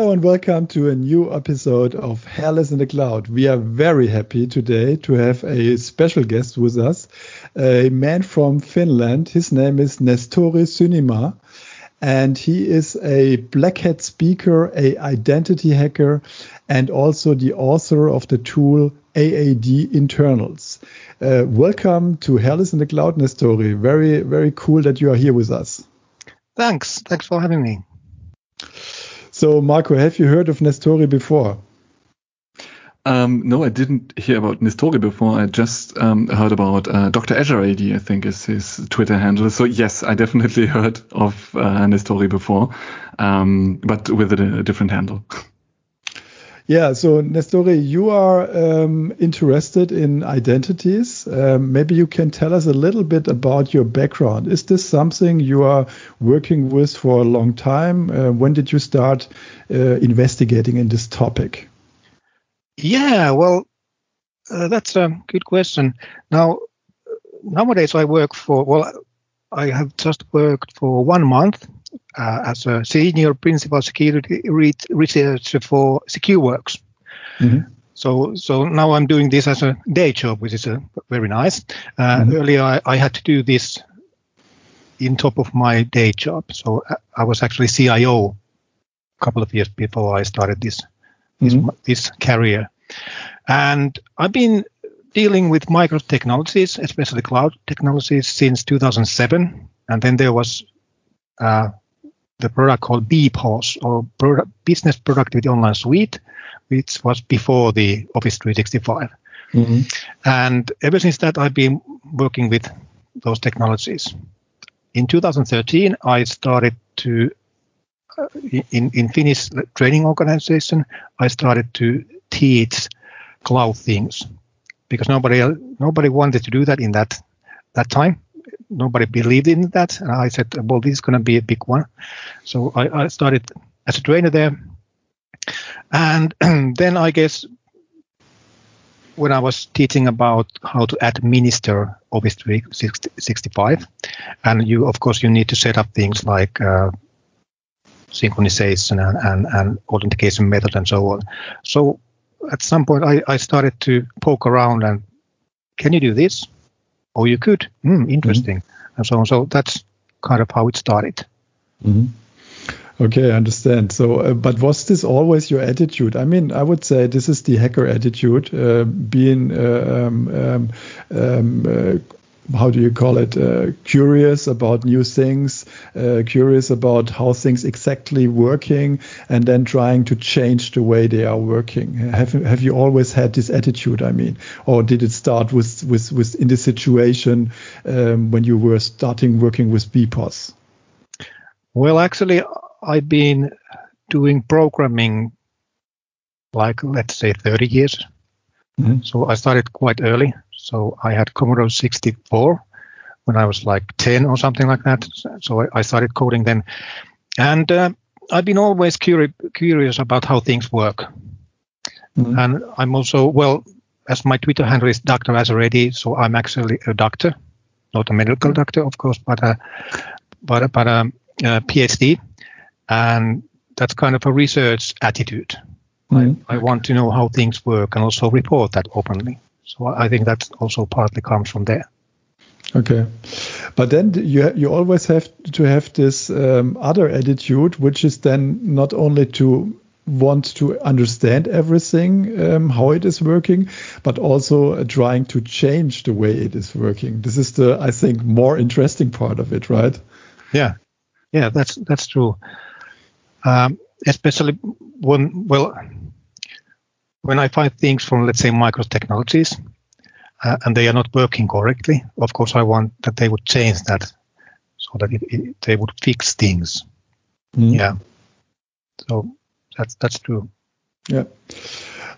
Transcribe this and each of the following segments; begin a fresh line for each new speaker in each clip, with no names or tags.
Hello and welcome to a new episode of Hairless in the Cloud. We are very happy today to have a special guest with us, a man from Finland. His name is Nestori Sunimaa, and he is a black hat speaker, a identity hacker, and also the author of the tool AAD Internals. Uh, welcome to Hairless in the Cloud, Nestori. Very, very cool that you are here with us.
Thanks. Thanks for having me.
So, Marco, have you heard of Nestori before?
Um, no, I didn't hear about Nestori before. I just um, heard about uh, Dr. Azure AD, I think is his Twitter handle. So yes, I definitely heard of uh, Nestori before, um, but with a, a different handle.
Yeah, so Nestori, you are um, interested in identities. Um, maybe you can tell us a little bit about your background. Is this something you are working with for a long time? Uh, when did you start uh, investigating in this topic?
Yeah, well, uh, that's a good question. Now, nowadays I work for, well, I have just worked for one month uh, as a senior principal security re- researcher for SecureWorks. Mm-hmm. So, so now I'm doing this as a day job, which is a, very nice. Uh, mm-hmm. Earlier, I, I, had to do this in top of my day job. So I, uh, was actually CIO a couple of years before I started this this, mm-hmm. this career, and I've been dealing with micro technologies, especially cloud technologies, since 2007. And then there was uh, the product called BPOS or product, Business Productivity Online Suite, which was before the Office 365. Mm-hmm. And ever since that, I've been working with those technologies. In 2013, I started to, uh, in, in Finnish training organization, I started to teach cloud things because nobody nobody wanted to do that in that that time nobody believed in that. And I said, well, this is going to be a big one. So I, I started as a trainer there. And then I guess when I was teaching about how to administer Office 365, and you, of course, you need to set up things like uh, synchronization and, and, and authentication method and so on. So at some point, I, I started to poke around and can you do this? Oh, you could, mm, interesting, mm-hmm. and so on. So that's kind of how it started.
Mm-hmm. Okay, I understand. So, uh, but was this always your attitude? I mean, I would say this is the hacker attitude, uh, being uh, um, um, um uh, how do you call it uh, curious about new things uh, curious about how things exactly working and then trying to change the way they are working. Have have you always had this attitude i mean? Or did it start with with, with in the situation um, when you were starting working with bpos
well actually i've been doing programming like let's say 30 years. Mm-hmm. so i started quite early so I had Commodore 64 when I was like 10 or something like that. So I, started coding then. And uh, I've been always curi- curious about how things work. Mm-hmm. And I'm also, well, as my Twitter handle is Dr. Azaredi, so I'm actually a doctor, not a medical doctor, of course, but a, but, but a, a PhD. And that's kind of a research attitude. Mm-hmm. I, I want to know how things work and also report that openly. So I think that also partly comes from there.
Okay, but then you you always have to have this um, other attitude, which is then not only to want to understand everything um, how it is working, but also uh, trying to change the way it is working. This is the I think more interesting part of it, right?
Yeah, yeah, that's that's true. Um, especially when well when I find things from, let's say, micro technologies, uh, and they are not working correctly, of course, I want that they would change that so that it, it, they would fix things. Mm. Yeah. So that's that's true.
Yeah.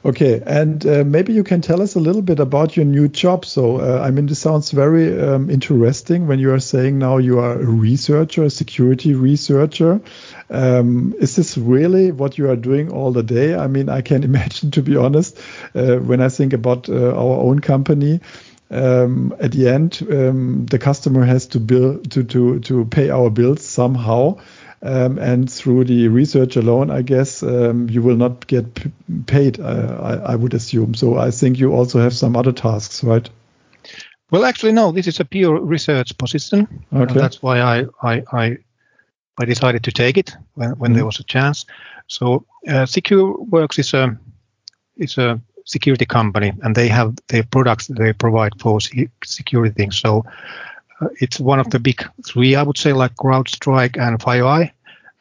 Okay, and uh, maybe you can tell us a little bit about your new job. So, uh, I mean, this sounds very um, interesting when you are saying now you are a researcher, a security researcher. Um, is this really what you are doing all the day? I mean, I can imagine, to be honest, uh, when I think about uh, our own company. Um, at the end, um, the customer has to bill to to to pay our bills somehow, um, and through the research alone, I guess um, you will not get p- paid. Uh, I, I, would assume. So I think you also have some other tasks, right?
Well, actually, no. This is a pure research position. Okay. that's why I, I, I I decided to take it when, when mm-hmm. there was a chance. So uh, SecureWorks is a is a security company, and they have their products they provide for security things. So it's one of the big three, I would say, like CrowdStrike and FireEye,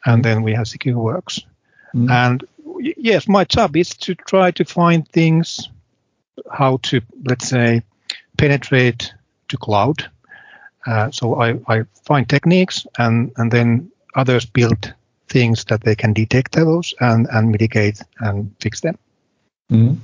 and then we have SecureWorks. Mm-hmm. And yes, my job is to try to find things how to let's say penetrate to cloud. Uh, so I, I find techniques and, and then others build things that they can detect those and, and mitigate and fix them.
Mm-hmm.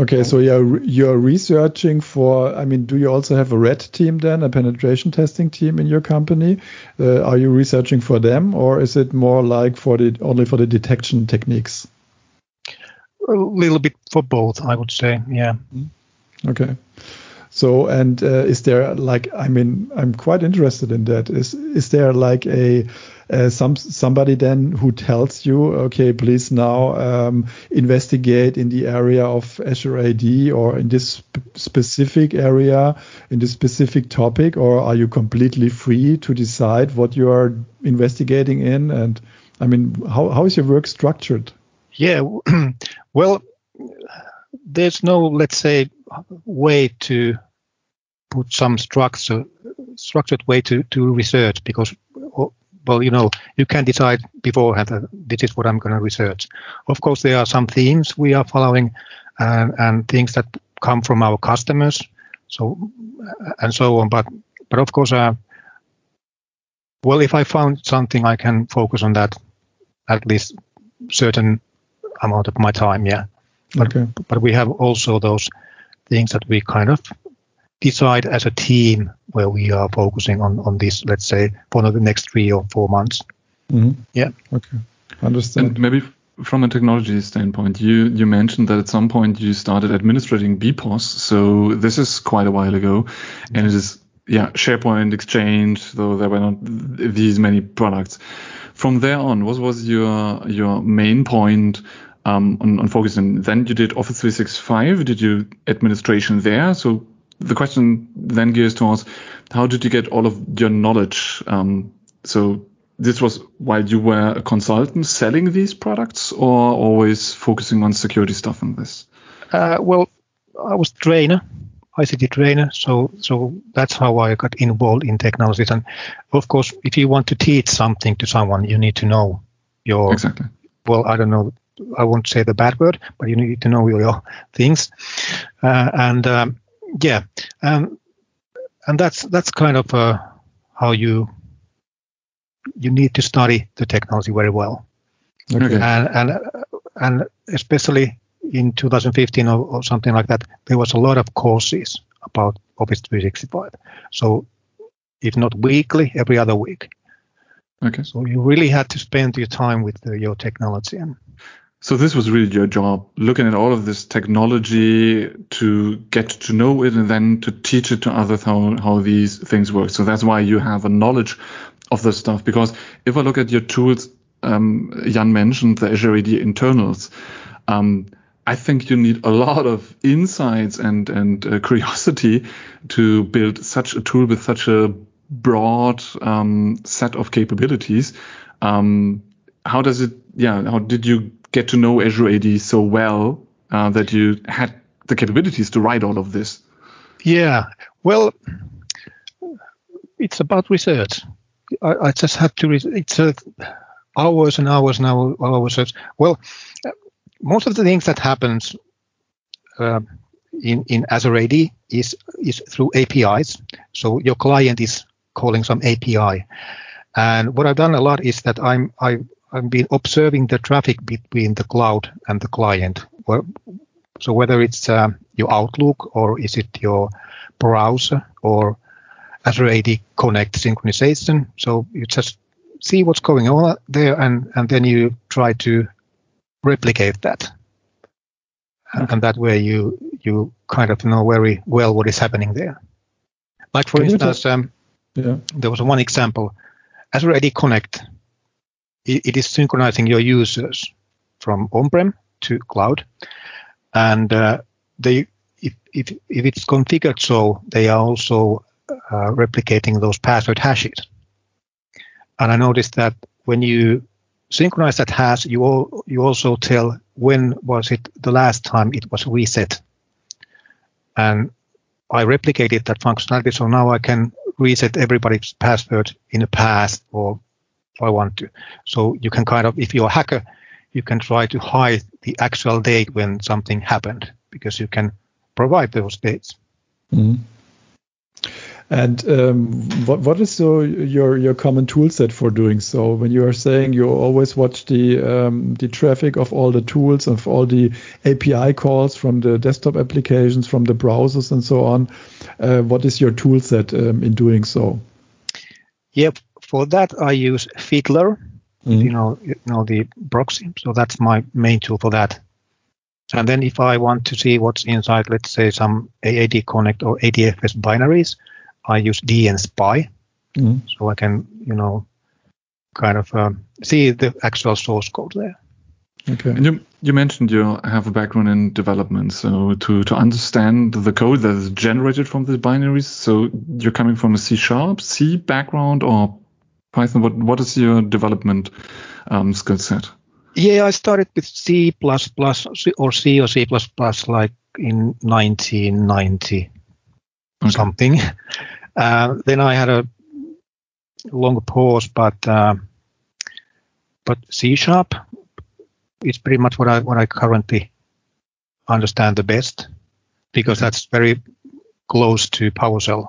Okay, so you're you're researching for. I mean, do you also have a red team then, a penetration testing team in your company? Uh, are you researching for them, or is it more like for the only for the detection techniques?
A little bit for both, I would say. Yeah.
Mm-hmm. Okay. So, and uh, is there like, I mean, I'm quite interested in that. Is is there like a uh, some somebody then who tells you, okay, please now um, investigate in the area of Azure AD or in this sp specific area, in this specific topic, or are you completely free to decide what you are investigating in? And I mean, how how is your work structured?
Yeah, well, there's no, let's say, way to put some structure, structured way to, to research because, well, you know, you can decide beforehand that this is what I'm going to research. Of course, there are some themes we are following and, and things that come from our customers, so uh, and so on. But but of course, uh, well, if I found something, I can focus on that at least certain amount of my time. Yeah. But, okay. but we have also those things that we kind of decide as a team where we are focusing on on this, let's say, for the next three or four months.
Mm-hmm.
Yeah.
Okay. Understand.
And maybe from a technology standpoint, you you mentioned that at some point you started administrating BPOS. So this is quite a while ago, and it is yeah SharePoint Exchange. Though there were not these many products. From there on, what was your your main point um, on, on focusing? Then you did Office 365. Did you administration there? So the question then gears towards how did you get all of your knowledge? Um, so this was while you were a consultant selling these products or always focusing on security stuff and this?
Uh, well, I was trainer, ICT trainer, so so that's how I got involved in technologies. And of course, if you want to teach something to someone, you need to know your
exactly.
Well, I don't know. I won't say the bad word, but you need to know your things. Uh, and um, yeah, um, and that's that's kind of uh, how you you need to study the technology very well, okay. and and and especially in 2015 or, or, something like that, there was a lot of courses about Office 365. So if not weekly, every other week.
Okay.
So you really had to spend your time with the, your technology and
so this was really your job, looking at all of this technology to get to know it and then to teach it to others how, how these things work. So that's why you have a knowledge of this stuff. Because if I look at your tools, um, Jan mentioned the Azure AD internals. Um, I think you need a lot of insights and and uh, curiosity to build such a tool with such a broad um, set of capabilities. Um, how does it? Yeah, how did you get to know Azure AD so well uh, that you had the capabilities to write all of this?
Yeah, well, it's about research. I, I just had to. Re- it's uh, hours and hours and hours of research. Well, most of the things that happens uh, in in Azure AD is is through APIs. So your client is calling some API, and what I've done a lot is that I'm I I've been observing the traffic between the cloud and the client. So whether it's uh, your Outlook or is it your browser or Azure AD Connect synchronization. So you just see what's going on there and, and then you try to replicate that. Okay. And that way you you kind of know very well what is happening there. Like for Can instance, um, yeah. there was one example, Azure AD Connect it, it is synchronizing your users from on-prem to cloud, and uh, they if, if if it's configured so, they are also uh, replicating those password hashes. And I noticed that when you synchronize that hash, you all, you also tell when was it the last time it was reset. And I replicated that functionality, so now I can reset everybody's password in the past or if I want to. So you can kind of, if you're a hacker, you can try to hide the actual date when something happened because you can provide those dates.
Mm-hmm. And um, what what is so your your common tool set for doing so? When you are saying you always watch the um, the traffic of all the tools of all the API calls from the desktop applications, from the browsers, and so on, uh, what is your tool set um, in doing so?
Yep, for that I use Fiddler. Mm-hmm. You know, you know the proxy. So that's my main tool for that. And then if I want to see what's inside, let's say some AAD Connect or ADFS binaries, I use dnspy, mm. so I can, you know, kind of um, see the actual source code there.
Okay. And you, you mentioned you have a background in development, so to, to understand the code that is generated from the binaries, so you're coming from a C sharp, C background, or Python. What what is your development um, skill set?
Yeah, I started with C plus or C or C plus like in 1990 okay. something. Uh, then I had a long pause, but uh, but C sharp is pretty much what I what I currently understand the best because that's very close to PowerShell.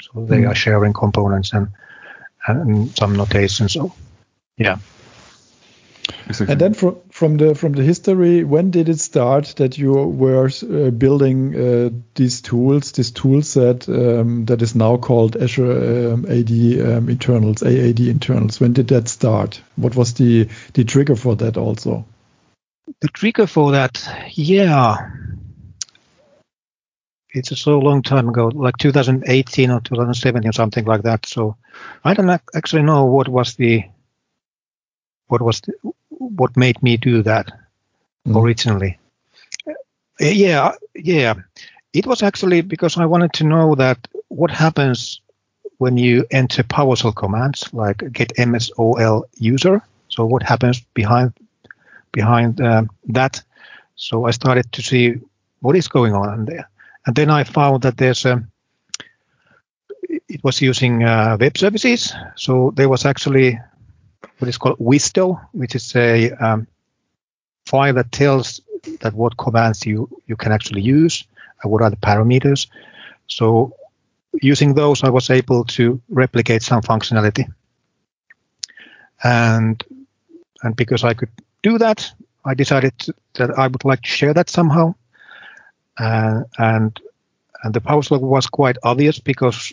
So they mm. are sharing components and and some notation. So yeah.
Exactly. And then from from the from the history, when did it start that you were uh, building uh, these tools, this tool set um, that is now called Azure um, AD um, internals, AAD internals? When did that start? What was the the trigger for that also?
The trigger for that, yeah, it's a so long time ago, like 2018 or 2017 or something like that. So I don't actually know what was the what was the, what made me do that mm. originally. Uh, yeah, yeah. It was actually because I wanted to know that what happens when you enter PowerShell commands like get msol user. So what happens behind behind uh, that? So I started to see what is going on there, and then I found that there's a it was using uh, web services. So there was actually what is called WSDL, which is a um, file that tells that what commands you, you can actually use and what are the parameters. So using those, I was able to replicate some functionality. And and because I could do that, I decided that I would like to share that somehow. And and the PowerShell was quite obvious because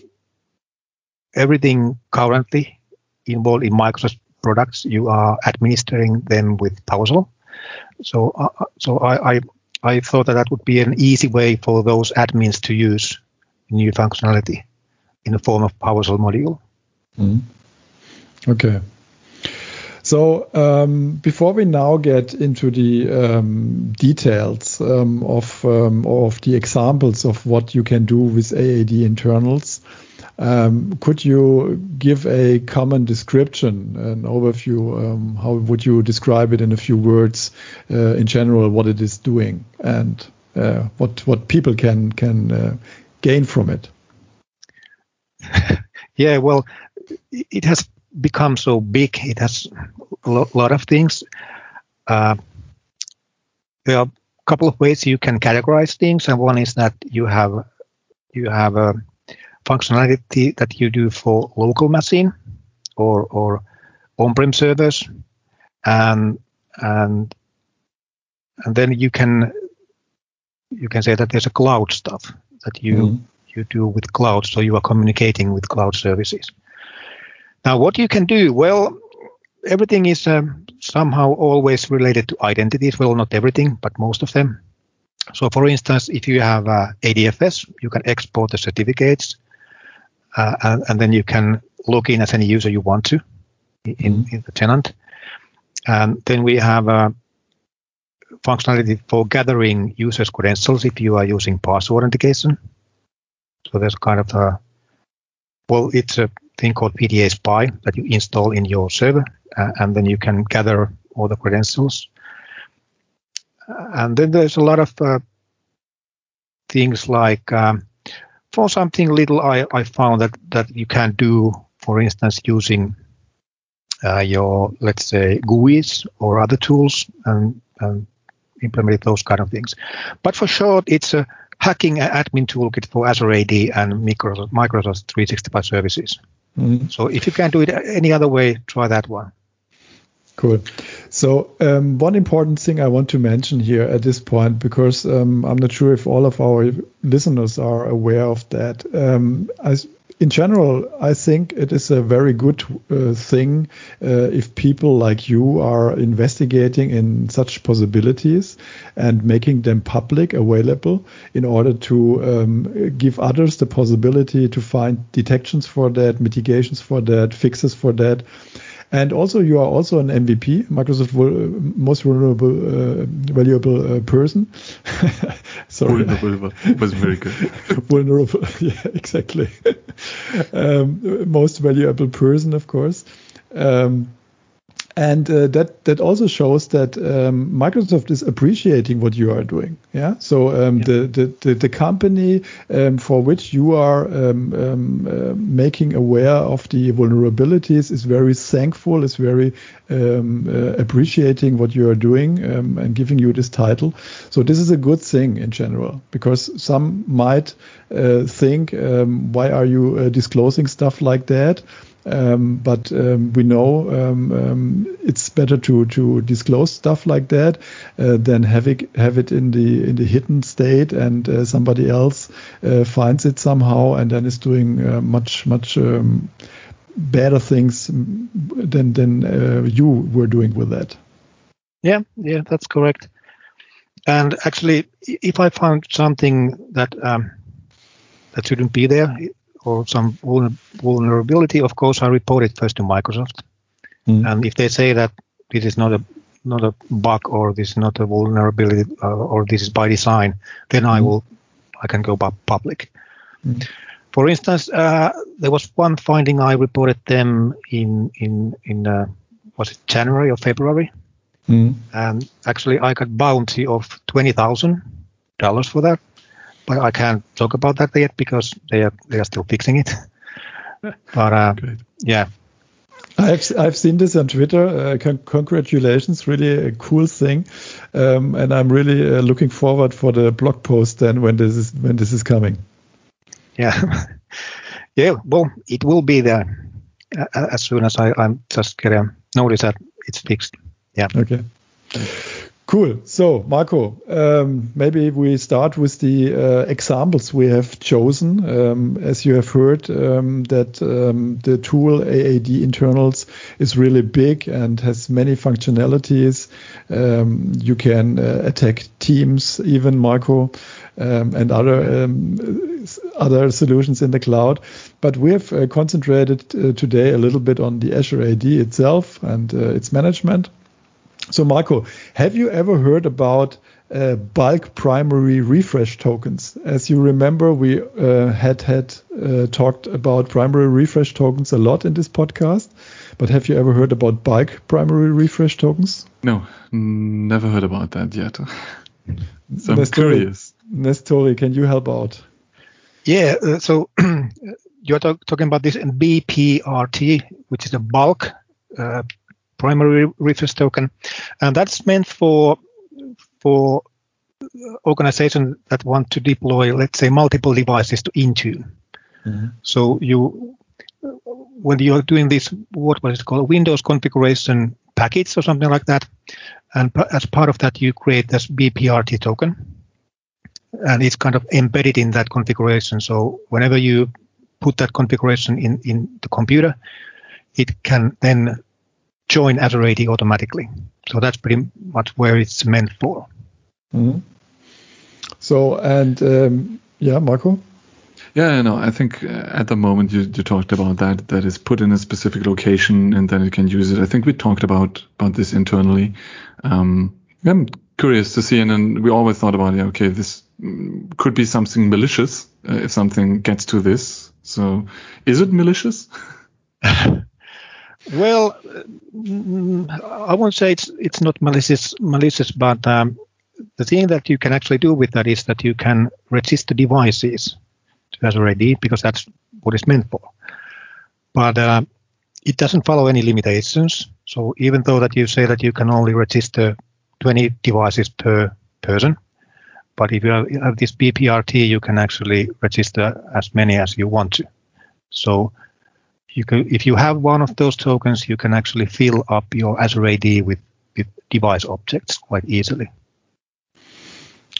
everything currently involved in Microsoft products, you are administering them with PowerShell. So, uh, uh, so I, I, I thought that that would be an easy way for those admins to use new functionality in the form of PowerShell module.
Mm. Okay. So um, before we now get into the um, details um, of um, of the examples of what you can do with AAD internals, um, could you give a common description, an overview? Um, how would you describe it in a few words, uh, in general, what it is doing and uh, what what people can can uh, gain from it?
yeah, well, it has become so big. It has a lot of things. Uh, there are a couple of ways you can categorize things, and one is that you have you have a functionality that you do for local machine or or on-prem servers, and and and then you can you can say that there's a cloud stuff that you mm. you do with cloud, so you are communicating with cloud services. Now, what you can do? Well, everything is um, somehow always related to identities. Well, not everything, but most of them. So, for instance, if you have uh, ADFS, you can export the certificates uh, and, and, then you can log in as any user you want to in, in the tenant. And then we have a functionality for gathering users' credentials if you are using password authentication. So there's kind of a, well, it's a thing called PDA Spy that you install in your server, uh, and then you can gather all the credentials. And then there's a lot of uh, things like, um, for something little, I, I found that, that you can do, for instance, using uh, your, let's say, GUIs or other tools and, and implement those kind of things. But for short, it's a hacking admin toolkit for Azure AD and Microsoft, Microsoft 365 services. Mm-hmm. So if you can't do it any other way, try that one.
Cool. So um, one important thing I want to mention here at this point, because um, I'm not sure if all of our listeners are aware of that. Um, as in general, I think it is a very good uh, thing uh, if people like you are investigating in such possibilities and making them public, available, in order to um, give others the possibility to find detections for that, mitigations for that, fixes for that. And also, you are also an MVP, Microsoft Most Vulnerable, uh, Valuable uh, Person.
Sorry. Vulnerable was very good.
vulnerable, yeah, exactly. um, most Valuable Person, of course. Um, and uh, that that also shows that um, Microsoft is appreciating what you are doing. Yeah. So um, yeah. The, the, the the company um, for which you are um, um, uh, making aware of the vulnerabilities is very thankful. Is very um, uh, appreciating what you are doing and giving you this title. So this is a good thing in general because some might uh, think, why are you uh, disclosing stuff like that? Um, but um, we know um, um, it's better to to disclose stuff like that uh, than have it have it in the in the hidden state and uh, somebody else uh, finds it somehow and then is doing uh, much much um, better things than than you were doing with that.
Yeah, yeah, that's correct. And actually, if I found something that um, that shouldn't be there, or some vulnerability, of course, I report it first to Microsoft. Mm. And if they say that this is not a not a bug or this is not a vulnerability uh, or this is by design, then mm. I will I can go public. Mm. For instance, uh, there was one finding I reported them in in in uh, was it January or February, mm. and actually I got bounty of twenty thousand dollars for that but I can't talk about that yet because they are they are still fixing it. but uh, yeah.
I've I've seen this on Twitter. Uh, con- congratulations, really a cool thing, um, and I'm really uh, looking forward for the blog post then when this is when this is coming.
Yeah, yeah. Well, it will be there uh, as soon as I I'm just get a notice that it's fixed. Yeah.
Okay. Cool. So, Marco, um, maybe we start with the uh, examples we have chosen. Um, as you have heard, um, that um, the tool AAD internals is really big and has many functionalities. Um, you can uh, attack teams, even Marco, um, and other other solutions in the cloud. But we have uh, concentrated uh, today a little bit on the Azure AD itself and uh, its management. So, Marco, have you ever heard about uh, bulk primary refresh tokens? As you remember, we uh, had had uh, talked about primary refresh tokens a lot in this podcast. But have you ever heard about bulk primary refresh tokens?
No, never heard about that yet. so I'm curious.
Nestori, can you help out?
Yeah, uh, so you're talk talking about this BPRT, which is a bulk uh, primary refresh token, and that's meant for for organizations that want to deploy, let's say, multiple devices to Intune. Mm-hmm. So you, when you are doing this, what was it called, Windows configuration package or something like that, and as part of that, you create this BPRT token, and it's kind of embedded in that configuration. So whenever you put that configuration in in the computer, it can then join Azure AD automatically. So that's pretty much where it's meant for.
Mm-hmm. So and um, yeah, Marco.
Yeah, no, I think uh, at the moment you, you talked about that, that is put in a specific location and then it can use it. I think we talked about, about this internally. Um, I'm curious to see, and then we always thought about, yeah, okay, this mm, could be something malicious uh, if something gets to this. So is it malicious?
well, I won't say it's it's not malicious, malicious, but um, the thing that you can actually do with that is that you can register devices Azure AD because that's what it's meant for. But uh, it doesn't follow any limitations. So even though that you say that you can only register 20 devices per person, but if you have, have this BPRT, you can actually register as many as you want to. So you can, if you have one of those tokens, you can actually fill up your Azure AD with, with device objects quite easily.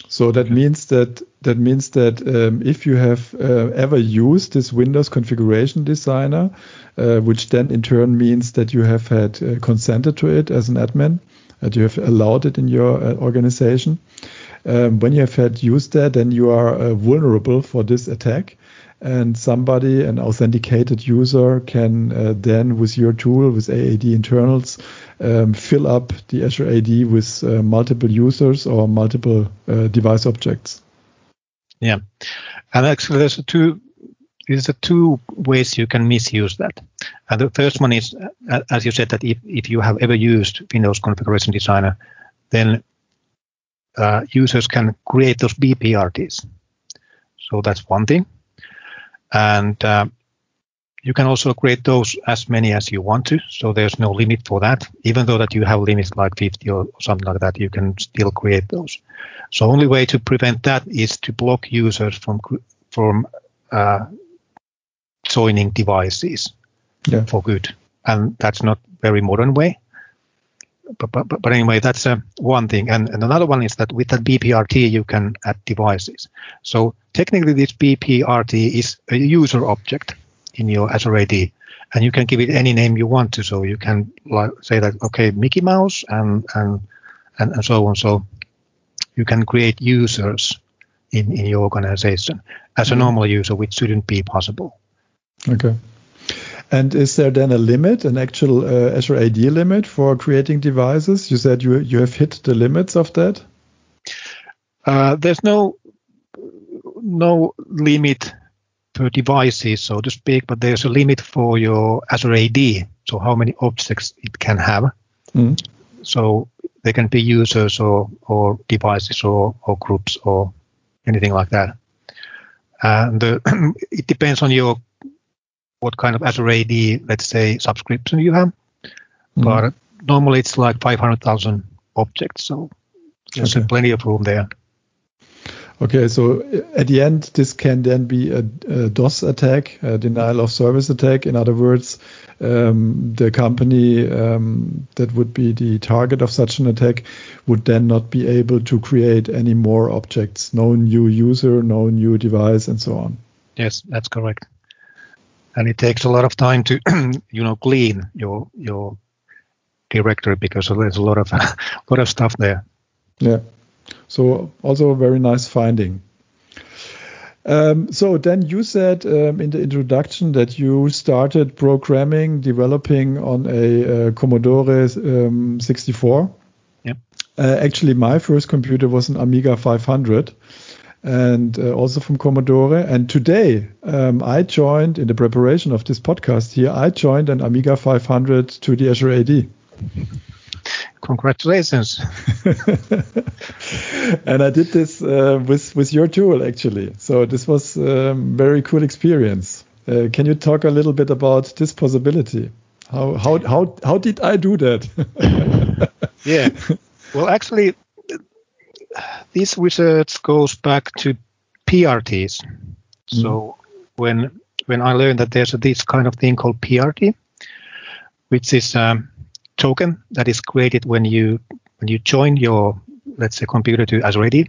So that means that that means that um, if you have uh, ever used this Windows configuration designer, uh, which then in turn means that you have had uh, consented to it as an admin, that you have allowed it in your uh, organization. Um, when you have had used that, then you are uh, vulnerable for this attack and somebody, an authenticated user, can uh, then, with your tool, with AAD internals, um, fill up the Azure AD with uh, multiple users or multiple uh, device objects.
Yeah, and actually, there's two. There's a two ways you can misuse that. And the first one is, uh, as you said, that if, if you have ever used Windows Configuration Designer, then uh, users can create those BPRTs. So that's one thing and uh, you can also create those as many as you want to. So there's no limit for that. Even though that you have limits like 50 or something like that, you can still create those. So only way to prevent that is to block users from from uh, joining devices yeah. for good. And that's not very modern way. But, but, but anyway, that's uh, one thing. And, and another one is that with that BPRT, you can add devices. So technically this BPRT is a user object in your Azure AD, and you can give it any name you want to. So you can like, say that okay, Mickey Mouse and and and, and so on. So you can create users in in your organization as a mm-hmm. normal user, which shouldn't be possible.
Okay. And is there then a limit, an actual uh, Azure AD limit for creating devices? You said you you have hit the limits of that.
Uh, there's no no limit per devices, so to speak, but there's a limit for your Azure AD, so how many objects it can have. Mm. So they can be users or, or devices or, or groups or anything like that. And uh, it depends on your what kind of Azure AD, let's say, subscription you have. Mm. But normally it's like 500,000 objects, so there's okay. plenty of room there.
Okay, so at the end, this can then be a, a DOS attack, a denial of service attack. In other words, um, the company um, that would be the target of such an attack would then not be able to create any more objects, no new user, no new device, and so on.
Yes, that's correct. And it takes a lot of time to, you know, clean your your directory because there's a lot of a lot of stuff there.
Yeah. So also a very nice finding. Um, so then you said um, in the introduction that you started programming, developing on a uh, Commodore um, 64.
Yep.
Uh, actually, my first computer was an Amiga 500 and uh, also from Commodore. And today um, I joined in the preparation of this podcast here, I joined an Amiga 500 to the Azure AD.
Congratulations.
and I did this uh, with with your tool actually. So this was a um, very cool experience. Uh, can you talk a little bit about this possibility? How how how how did I do that?
yeah. Well, actually, this research goes back to PRTs. Mm. So when when I learned that there's this kind of thing called PRT, which is a token that is created when you when you join your let's say computer to Azure AD.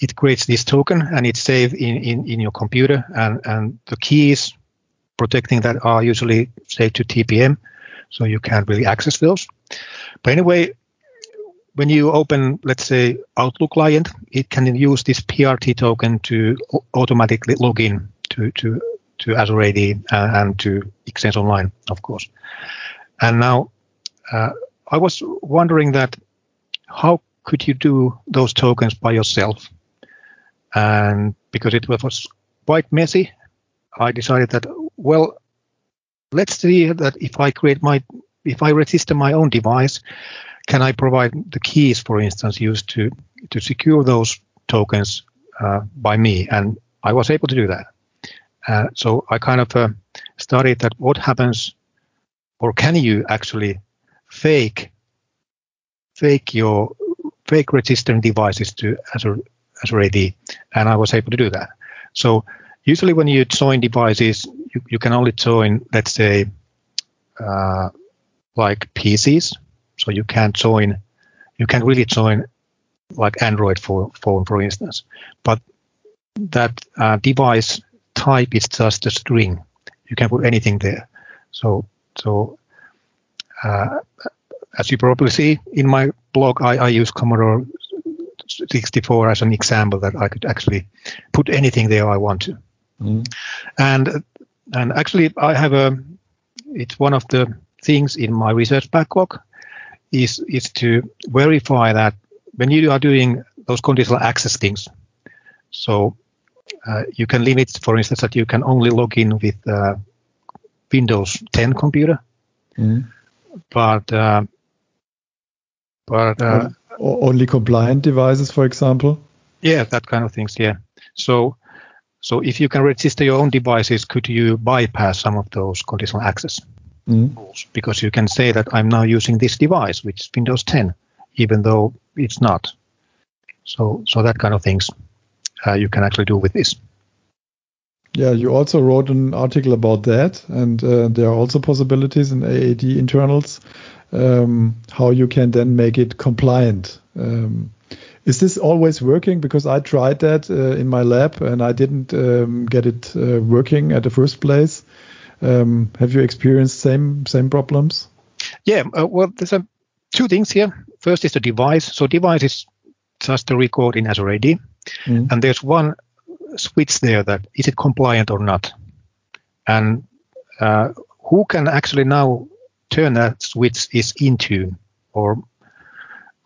It creates this token and it's saved in, in, in your computer and, and the keys protecting that are usually saved to TPM, so you can't really access those. But anyway, when you open, let's say, Outlook client, it can use this PRT token to automatically log in to to to Azure AD uh, and to Exchange Online, of course. And now uh, I was wondering that how could you do those tokens by yourself? And because it was quite messy, I decided that well, let's see that if I create my if I register my own device, can I provide the keys, for instance, used to to secure those tokens uh, by me? And I was able to do that. Uh, so I kind of uh, studied that what happens, or can you actually fake fake your fake registering devices to Azure Azure AD, and I was able to do that. So usually when you join devices, you, you can only join, let's say, uh, like PCs. So you can't join, you can't really join like Android for phone, for instance. But that uh, device type is just a string. You can put anything there. So so uh, as you probably see in my blog, I, I use Commodore 64 as an example that I could actually put anything there I want to. Mm. And and actually I have a it's one of the things in my research backlog is is to verify that when you are doing those conditional access things, so uh, you can limit, for instance, that you can only log in with uh, Windows 10 computer, mm. but uh, but uh,
only compliant devices, for example.
Yeah, that kind of things. Yeah. So so if you can register your own devices, could you bypass some of those conditional access mm. rules? Because you can say that I'm now using this device, which is Windows 10, even though it's not. So so that kind of things uh, you can actually do with this.
Yeah, you also wrote an article about that, and uh, there are also possibilities in AAD internals um, how you can then make it compliant. Um, is this always working? Because I tried that uh, in my lab and I didn't um, get it uh, working at the first place. Um, have you experienced same same problems?
Yeah, uh, well, there's a, two things here. First is the device. So device is just a record in Azure AD, mm. and there's one switch there that is it compliant or not, and uh, who can actually now turn that switch is Intune or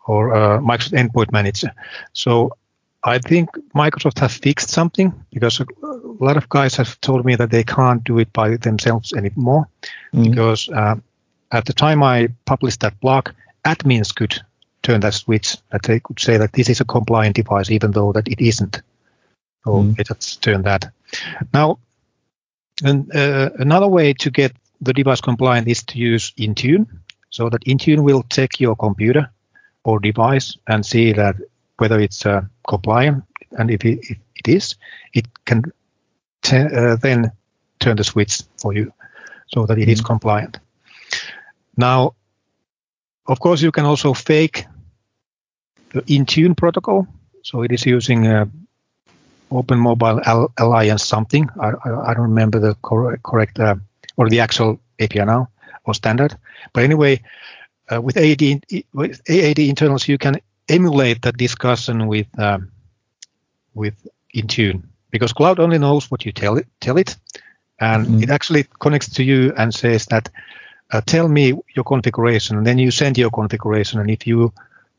or uh, Microsoft Endpoint Manager. So I think Microsoft has fixed something because a lot of guys have told me that they can't do it by themselves anymore mm-hmm. because uh, at the time I published that blog, admins could turn that switch that they could say that this is a compliant device even though that it isn't. So mm-hmm. they just turn that. Now, and, uh, another way to get the device compliant is to use Intune. So that Intune will check your computer or device and see that whether it's uh, compliant. And if it, if it is, it can uh, then turn the switch for you so that it mm-hmm. is compliant. Now, of course, you can also fake the Intune protocol. So it is using uh, Open Mobile Alliance something. I, I, I, don't remember the correct, correct uh, or the actual API now or standard. But anyway, uh, with AAD, with AAD internals, you can emulate that discussion with um, with Intune because cloud only knows what you tell it, tell it, and mm-hmm. it actually connects to you and says that uh, tell me your configuration, and then you send your configuration, and if you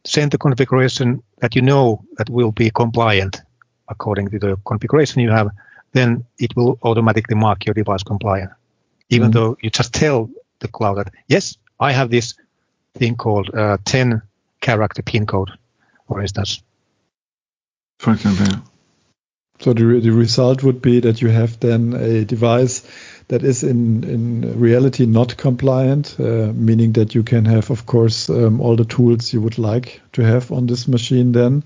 send the configuration that you know that will be compliant according to the configuration you have, then it will automatically mark your device compliant, even mm-hmm. though you just tell the cloud that yes, I have this thing called uh, 10 character pin code, for instance.
For example.
So the, the result would be that you have then a device that is in, in reality not compliant, uh, meaning that you can have, of course, um, all the tools you would like to have on this machine then,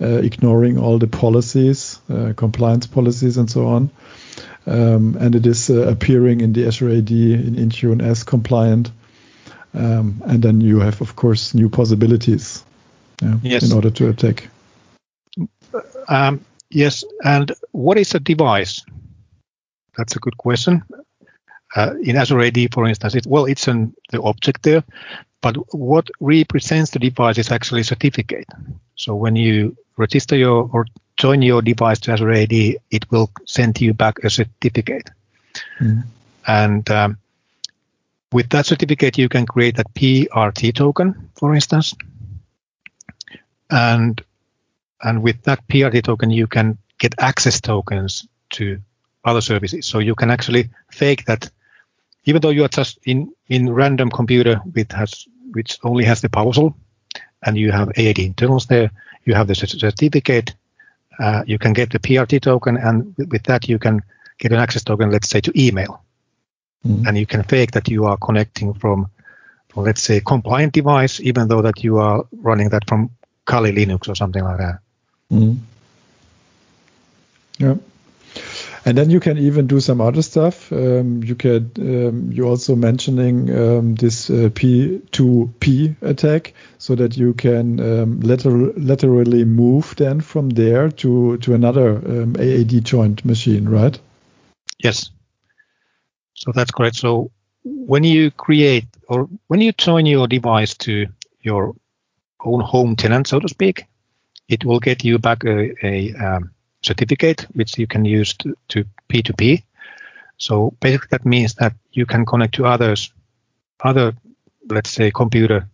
uh, ignoring all the policies, uh, compliance policies and so on. Um, and it is uh, appearing in the Azure AD in Intune as compliant. Um, and then you have, of course, new possibilities yeah, yes. in order to attack.
Um, yes, and what is a device? That's a good question. Uh, in Azure AD, for instance, it, well, it's an the object there, but what represents the device is actually a certificate. So when you register your or join your device to Azure AD, it will send you back a certificate. Mm. And um, with that certificate, you can create a PRT token, for instance. And and with that PRT token, you can get access tokens to other services. So you can actually fake that, even though you are just in in random computer which has which only has the PowerShell, and you have AAD internals there, you have the certificate, uh, you can get the PRT token, and with that you can get an access token, let's say to email, mm. and you can fake that you are connecting from, from, let's say, compliant device, even though that you are running that from Kali Linux or something like that.
Mm. Yeah. And then you can even do some other stuff. Um, you can um, you're also mentioning um, this uh, P2P attack, so that you can um, later, laterally move then from there to to another um, AAD joint machine, right?
Yes. So that's correct. So when you create or when you join your device to your own home tenant, so to speak, it will get you back a, a um, certificate, which you can use to, to P2P. So basically, that means that you can connect to others, other, let's say, computer,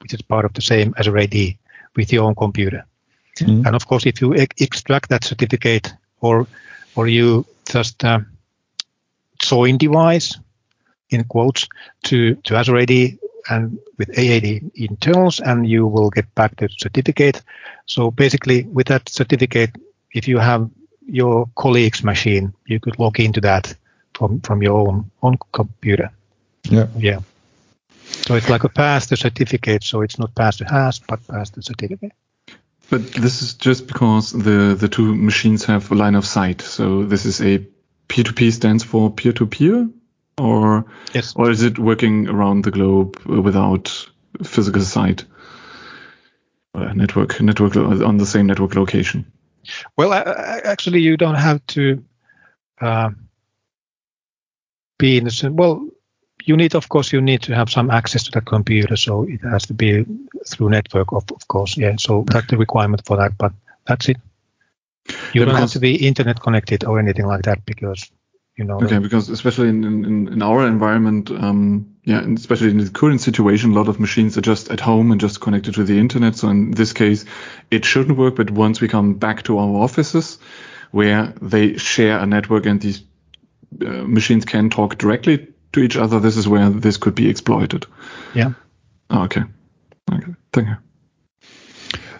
which is part of the same Azure AD with your own computer. Mm-hmm. And of course, if you e- extract that certificate or or you just uh, join device in quotes to to Azure AD and with AAD internals, and you will get back the certificate. So basically, with that certificate, if you have your colleague's machine, you could log into that from from your own own computer.
Yeah.
Yeah. So it's like a pass the certificate. So it's not pass the hash, but pass the certificate.
But this is just because the the two machines have a line of sight. So this is a P2P stands for peer to peer, or
yes.
or is it working around the globe without physical? Uh, network network on the same network location.
Well, actually, you don't have to uh, be in the same. well. You need, of course, you need to have some access to the computer, so it has to be through network, of, of course. Yeah, so that's the requirement for that. But that's it. You yeah, don't have to be internet connected or anything like that because you know.
Okay, because especially in in, in our environment, um, yeah, and especially in the current situation, a lot of machines are just at home and just connected to the internet. So in this case, it shouldn't work. But once we come back to our offices, where they share a network and these uh, machines can talk directly to each other, this is where this could be exploited.
Yeah.
Oh, okay. Okay. Thank you.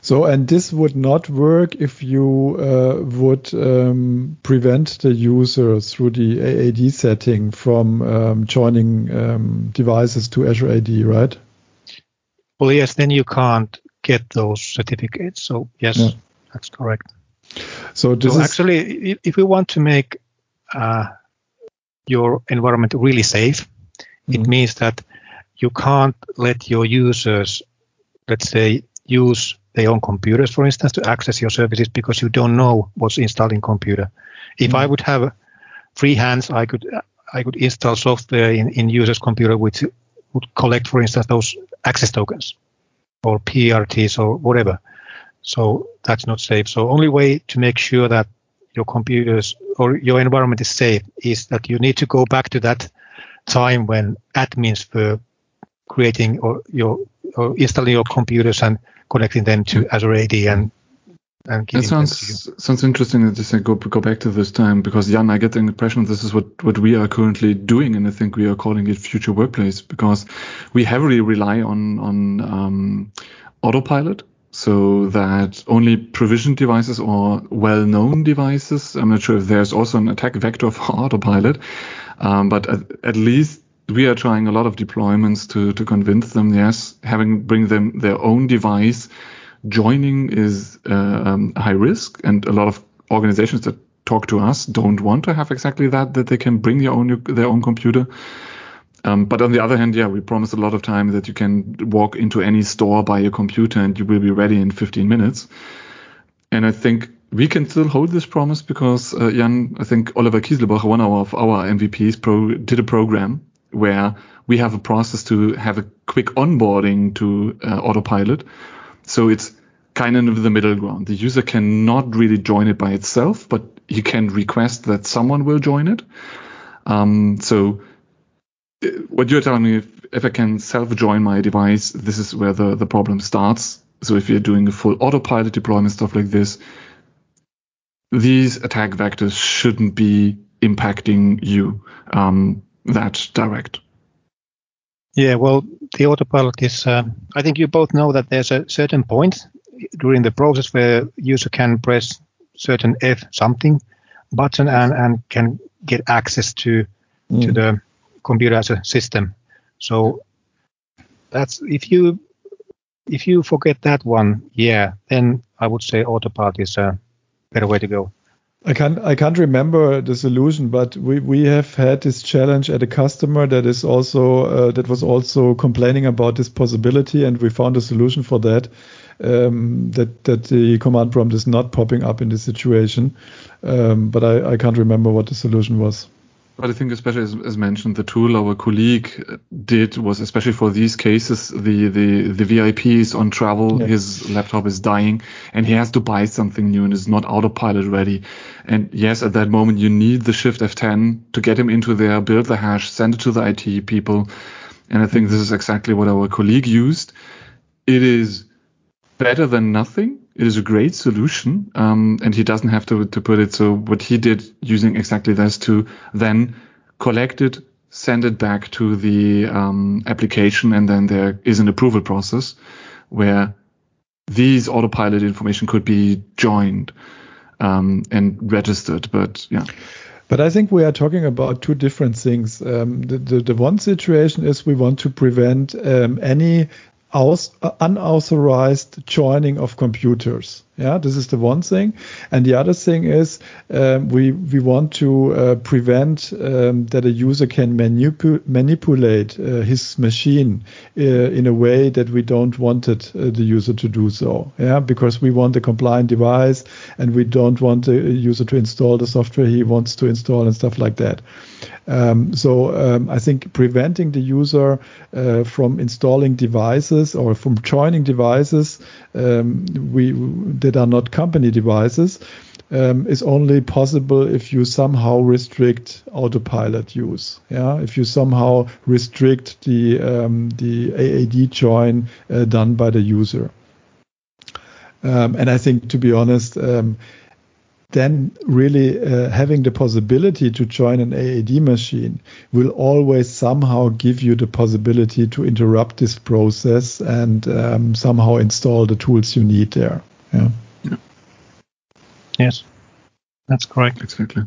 So, and this would not work if you uh, would um, prevent the user through the AAD setting from um, joining um, devices to Azure AD, right?
Well, yes, then you can't get those certificates. So, yes, yeah. that's correct.
So,
so actually, if we want to make uh, your environment really safe, mm-hmm. it means that you can't let your users, let's say, use their own computers, for instance, to access your services because you don't know what's installed in computer. If mm. I would have free hands, I could I could install software in, in user's computer which would collect, for instance, those access tokens or PRTs or whatever. So that's not safe. So only way to make sure that your computers or your environment is safe is that you need to go back to that time when admins were creating or your or installing your computers and connecting them to Azure AD and and
that sounds sounds interesting to say go go back to this time because Jan, I get the impression this is what what we are currently doing, and I think we are calling it future workplace because we heavily rely on on um, autopilot, so that only provisioned devices or well-known devices. I'm not sure if there's also an attack vector for autopilot, um, but at, at least we are trying a lot of deployments to to convince them. Yes, having bring them their own device, joining is uh, um, high risk, and a lot of organizations that talk to us don't want to have exactly that that they can bring their own their own computer. Um, but on the other hand, yeah, we promise a lot of time that you can walk into any store, buy a computer, and you will be ready in 15 minutes. And I think we can still hold this promise because uh, Jan, I think Oliver Kieselbach, one of our MVPs, pro, did a program where we have a process to have a quick onboarding to uh, autopilot. So it's kind of the middle ground. The user cannot really join it by itself, but you can request that someone will join it. Um, so uh, what you're telling me, if, if I can self-join my device, this is where the, the problem starts. So if you're doing a full autopilot deployment, stuff like this, these attack vectors shouldn't be impacting you um, that direct.
Yeah, well, the autopilot is. Uh, I think you both know that there's a certain point during the process where user can press certain F something button and, and can get access to mm. to the computer as a system. So that's if you if you forget that one, yeah, then I would say autopilot is a better way to go.
I can't I can't remember the solution, but we, we have had this challenge at a customer that is also uh, that was also complaining about this possibility, and we found a solution for that. Um, that that the command prompt is not popping up in this situation, um, but I, I can't remember what the solution was.
But I think, especially as, as, mentioned, the tool our colleague uh, did was especially for these cases. The the the VIP is on travel, his laptop is dying, and he has to buy something new and is not autopilot ready. And yes, at that moment you need the Shift F10 to get him into there, build the hash, send it to the IT people. And I think this is exactly what our colleague used. It is better than nothing it is a great solution, um, and he doesn't have to to put it. So what he did using exactly this to then collect it, send it back to the um, application, and then there is an approval process where these autopilot information could be joined um, and registered. But yeah.
But I think we are talking about two different things. Um, the, the, the, one situation is we want to prevent um, any aus, unauthorized joining of computers. Yeah, this is the one thing, and the other thing is um, we we want to uh, prevent um, that a user can manipu- manipulate uh, his machine uh, in a way that we don't want it, uh, the user to do so. Yeah, because we want a compliant device, and we don't want the user to install the software he wants to install and stuff like that. Um, so um, I think preventing the user uh, from installing devices or from joining devices um, we that are not company devices um, is only possible if you somehow restrict autopilot use. Yeah, if you somehow restrict the um, the AAD join uh, done by the user. Um, and I think, to be honest, um, then really uh, having the possibility to join an AAD machine will always somehow give you the possibility to interrupt this process and um, somehow install the tools you need there. Yeah. yeah.
Yes, that's correct.
Exactly.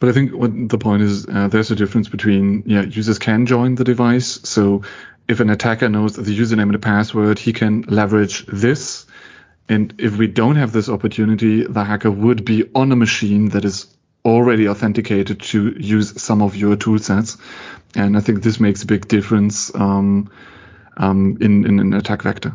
But I think what the point is, uh, there's a difference between yeah, users can join the device. So if an attacker knows the username and the password, he can leverage this and if we don't have this opportunity, the hacker would be on a machine that is already authenticated to use some of your tool sets. And I think this makes a big difference um, um, in, in an attack vector.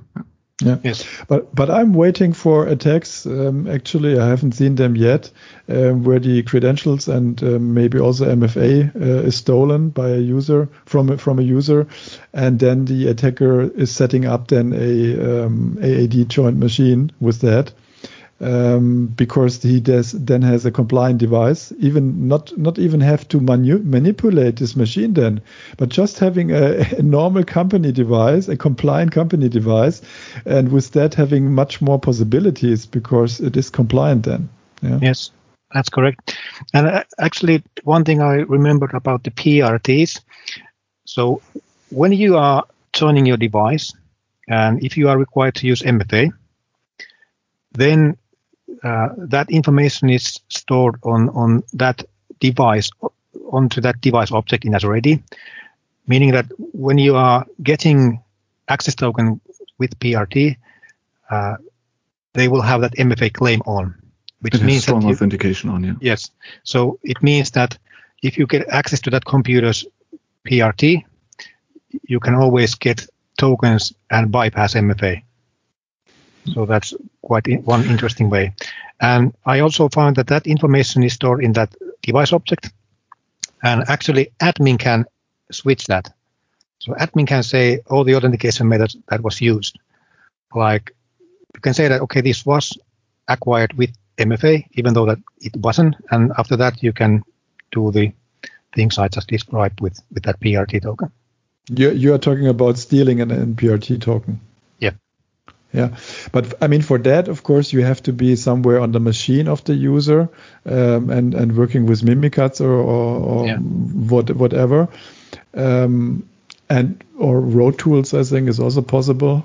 Yeah. Yes. But but I'm waiting for attacks. Um, actually, I haven't seen them yet, um, where the credentials and um, maybe also MFA uh, is stolen by a user from from a user, and then the attacker is setting up then a um, AAD joint machine with that um, because he does, then has a compliant device, even not not even have to manu- manipulate this machine then, but just having a, a, normal company device, a compliant company device, and with that having much more possibilities because it is compliant then.
Yeah. Yes, that's correct. And uh, actually, one thing I remembered about the PRTs. So when you are joining your device, and if you are required to use MFA, then uh, that information is stored on on that device onto that device object in Azure AD, meaning that when you are getting access token with PRT, uh, they will have that MFA claim on,
which it means strong you, authentication on. Yeah.
Yes. So it means that if you get access to that computer's PRT, you can always get tokens and bypass MFA. So that's quite one interesting way. And I also found that that information is stored in that device object. And actually, admin can switch that. So admin can say all the authentication methods that was used. Like you can say that okay, this was acquired with MFA, even though that it wasn't, and after that you can do the things I just described with with that PRT token.
You you are talking about stealing an NPRT token.
Yeah.
But I mean, for that, of course, you have to be somewhere on the machine of the user um, and and working with Mimikatz or, or, or yeah. what whatever. Um, and or ROADtools I think is also possible.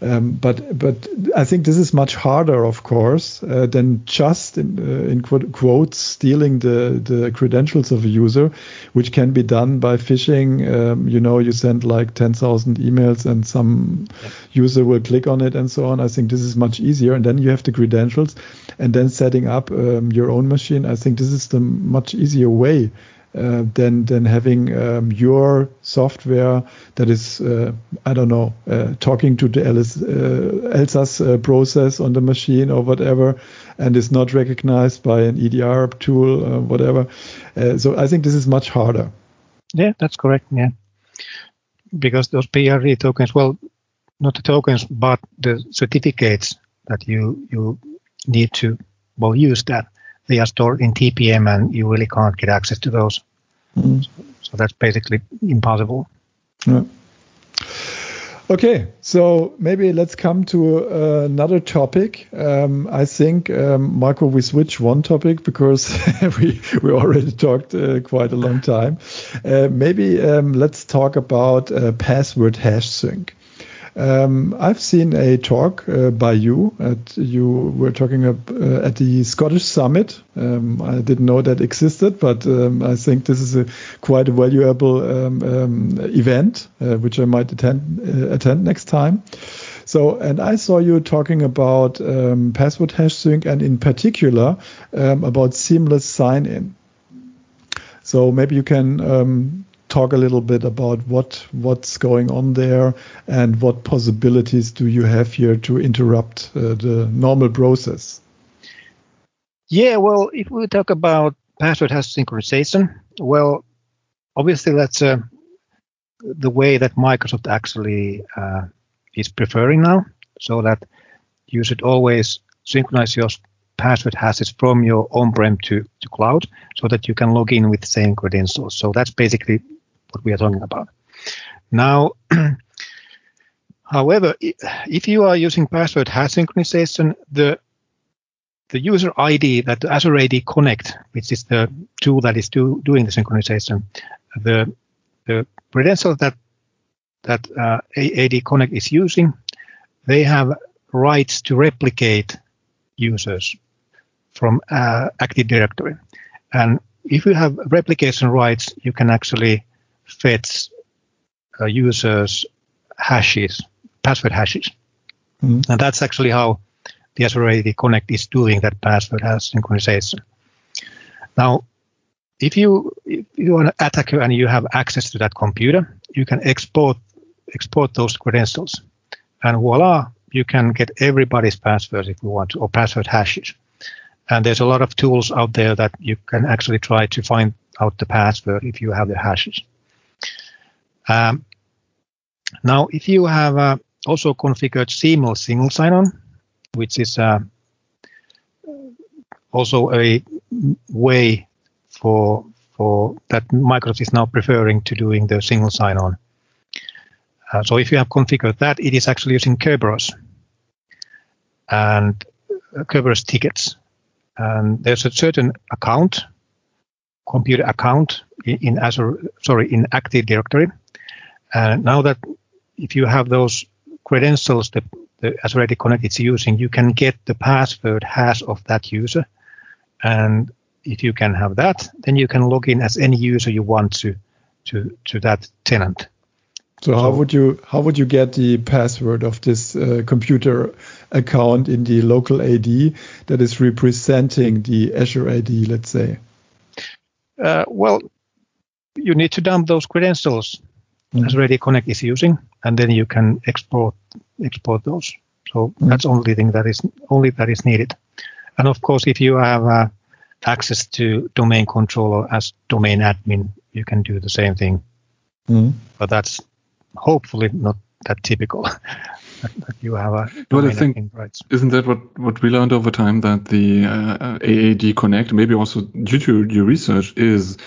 Um, but but I think this is much harder, of course, uh, than just in, uh, in quotes stealing the the credentials of a user, which can be done by phishing. Um, you know, you send like ten thousand emails and some user will click on it and so on. I think this is much easier, and then you have the credentials, and then setting up um, your own machine. I think this is the much easier way uh, than than having um, your software that is uh, I don't know uh, talking to the uh, uh, process on the machine or whatever, and is not recognized by an EDR tool uh, whatever. so I think this is much harder.
Yeah, that's correct. Yeah, because those PRT tokens, well, not the tokens, but the certificates that you you need to well use that they are stored in TPM and you really can't get access to those. So, so, that's basically impossible.
Yeah. Okay, so maybe let's come to uh, another topic. Um, I think, um, Marco, we switch one topic because we we already talked uh, quite a long time. Uh, maybe um, let's talk about uh, password hash sync. Um, I've seen a talk uh, by you. At, you were talking uh, at the Scottish Summit. Um, I didn't know that existed, but um, I think this is a quite a valuable um, um, event, uh, which I might attend uh, attend next time. So, and I saw you talking about um, password hash sync and in particular about seamless sign-in. So maybe you can talk a little bit about what what's going on there and what possibilities do you have here to interrupt uh, the normal process?
Yeah, well, if we talk about password hash synchronization, well, obviously that's uh, the way that Microsoft actually uh, is preferring now, so that you should always synchronize your password hashes from your on-prem to, to cloud so that you can log in with the same credentials. So that's basically what we are talking about. Now, however, if you are using password hash synchronization, the the user ID that the Azure AD Connect, which is the tool that is do, doing the synchronization, the the credentials that that uh, AD Connect is using, they have rights to replicate users from uh, Active Directory. And if you have replication rights, you can actually fetch uh, users hashes, password hashes. Mm-hmm. And that's actually how the Azure AD Connect is doing that password hash synchronization. Now, if you if you are an attacker and you have access to that computer, you can export export those credentials, and voila, you can get everybody's passwords if you want to, or password hashes. And there's a lot of tools out there that you can actually try to find out the password if you have the hashes. Um, now, if you have uh, also configured seamless single sign-on, which is uh, also a way for for that Microsoft is now preferring to doing the single sign-on. Uh, so if you have configured that, it is actually using Kerberos and uh, Kerberos tickets. And there's a certain account, computer account in, Azure, sorry, in Active Directory uh, now that if you have those credentials that the Azure AD Connect is using, you can get the password hash of that user. And if you can have that, then you can log in as any user you want to to to that tenant.
So, so how would you how would you get the password of this uh, computer account in the local AD that is representing the Azure AD, let's say?
Uh, well, you need to dump those credentials mm. Azure AD Connect is using, and then you can export export those. So mm. that's only thing that is only that is needed. And of course, if you have uh, access to domain controller as domain admin, you can do the same thing. Mm. But that's hopefully not that typical that, that you have a
well, I think rights. isn't that what what we learned over time that the uh, AAD Connect, maybe also due to your research, is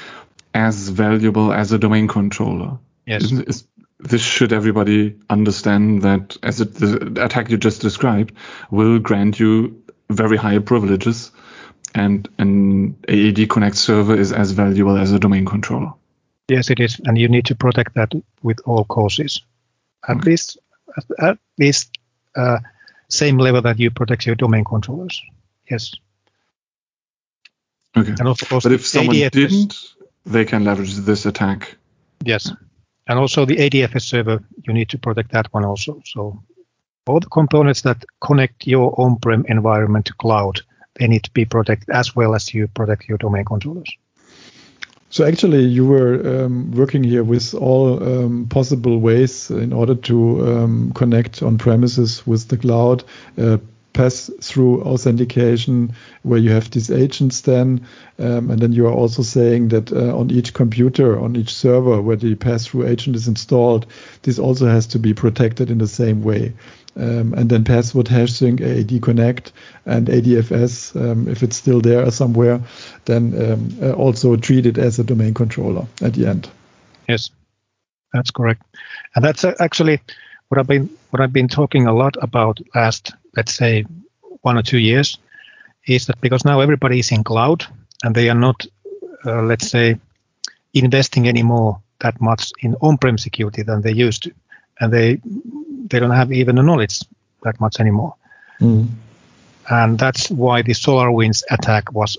as valuable as a domain controller.
Yes. Isn't,
is, this should everybody understand that as it, the attack you just described will grant you very high privileges and an AAD Connect server is as valuable as a domain controller.
Yes, it is, and you need to protect that with all causes. At okay. least, at least, uh, same level that you protect your domain controllers. Yes.
Okay. And of course, but if someone ADFS, didn't, they can leverage this attack.
Yes, and also the ADFS server, you need to protect that one also. So all the components that connect your on-prem environment to cloud, they need to be protected as well as you protect your domain controllers.
So actually, you were um, working here with all um, possible ways in order to um, connect on premises with the cloud, uh, pass through authentication, where you have these agents then, um, and then you are also saying that uh, on each computer, on each server where the pass-through agent is installed, this also has to be protected in the same way. Um, and then password hashing, AAD Connect, and ADFS, um, if it's still there somewhere, then um, uh, also treat it as a domain controller at the end.
Yes, that's correct, and that's uh, actually what I've been what I've been talking a lot about last, let's say, one or two years, is that because now everybody is in cloud and they are not, uh, let's say, investing anymore that much in on-prem security than they used to, and they they don't have even the knowledge that much anymore. Mm. And that's why the SolarWinds attack was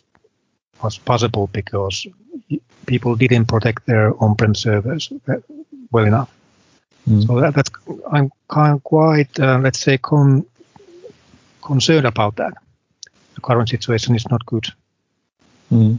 was possible because people didn't protect their on-prem servers well enough. Mm. So that, that's I'm kind of quite uh, let's say con, concerned about that. The current situation is not good.
Mm.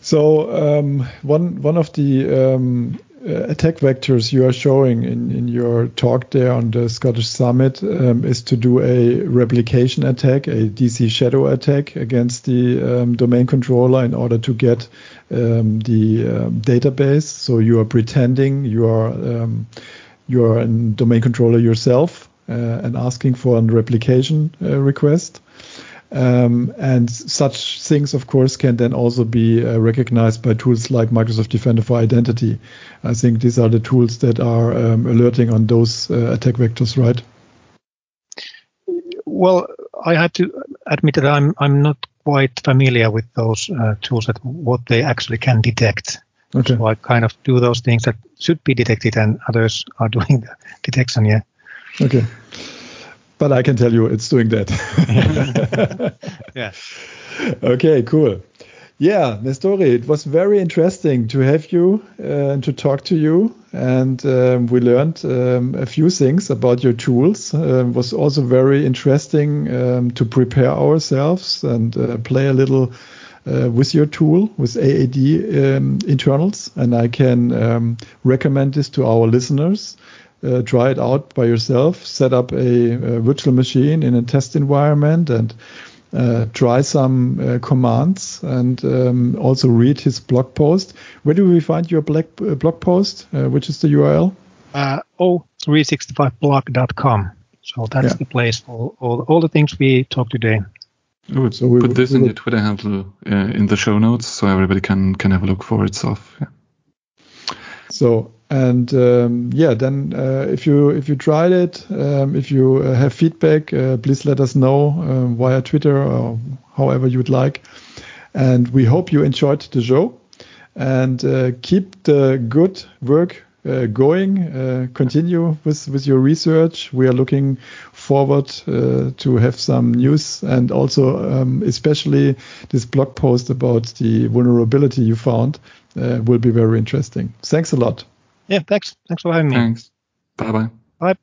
So um, one one of the um, uh, attack vectors you are showing in, in your talk there on the Scottish Summit um, is to do a replication attack, a DC shadow attack against the um, domain controller in order to get um, the um, database. So you are pretending you are um, you are a domain controller yourself and asking for a replication uh, request. Um, and such things, of course, can then also be uh, recognized by tools like Microsoft Defender for Identity. I think these are the tools that are um, alerting on those uh, attack vectors, right?
Well, I have to admit that I'm I'm not quite familiar with those uh, tools that what they actually can detect. Okay. So I kind of do those things that should be detected, and others are doing the detection. Yeah.
Okay but I can tell you it's doing that.
yeah.
Okay, cool. Yeah, Nestori, it was very interesting to have you uh, and to talk to you. And um, we learned um, a few things about your tools. Uh, it was also very interesting um, to prepare ourselves and uh, play a little uh, with your tool, with AAD um, internals. And I can um, recommend this to our listeners uh, try it out by yourself, set up a, a, virtual machine in a test environment, and uh, try some uh, commands, and um, also read his blog post. Where do we find your blog, uh, blog post? Uh, which is the URL?
Uh, o365blog.com. So that's yeah. the place for all, all the things we talked today.
Good. So we put this in your Twitter handle uh, in the show notes so everybody can can have a look for itself. Yeah.
So and um, yeah, then uh, if you if you tried it, um, if you uh, have feedback, uh, please let us know uh, via Twitter or however you would like. And we hope you enjoyed the show and uh, keep the good work uh, going. continue with with your research. We are looking forward to have some news and also um, especially this blog post about the vulnerability you found will be very interesting. Thanks a lot.
Yeah, thanks. Thanks for having me.
Thanks. Bye bye.
Bye.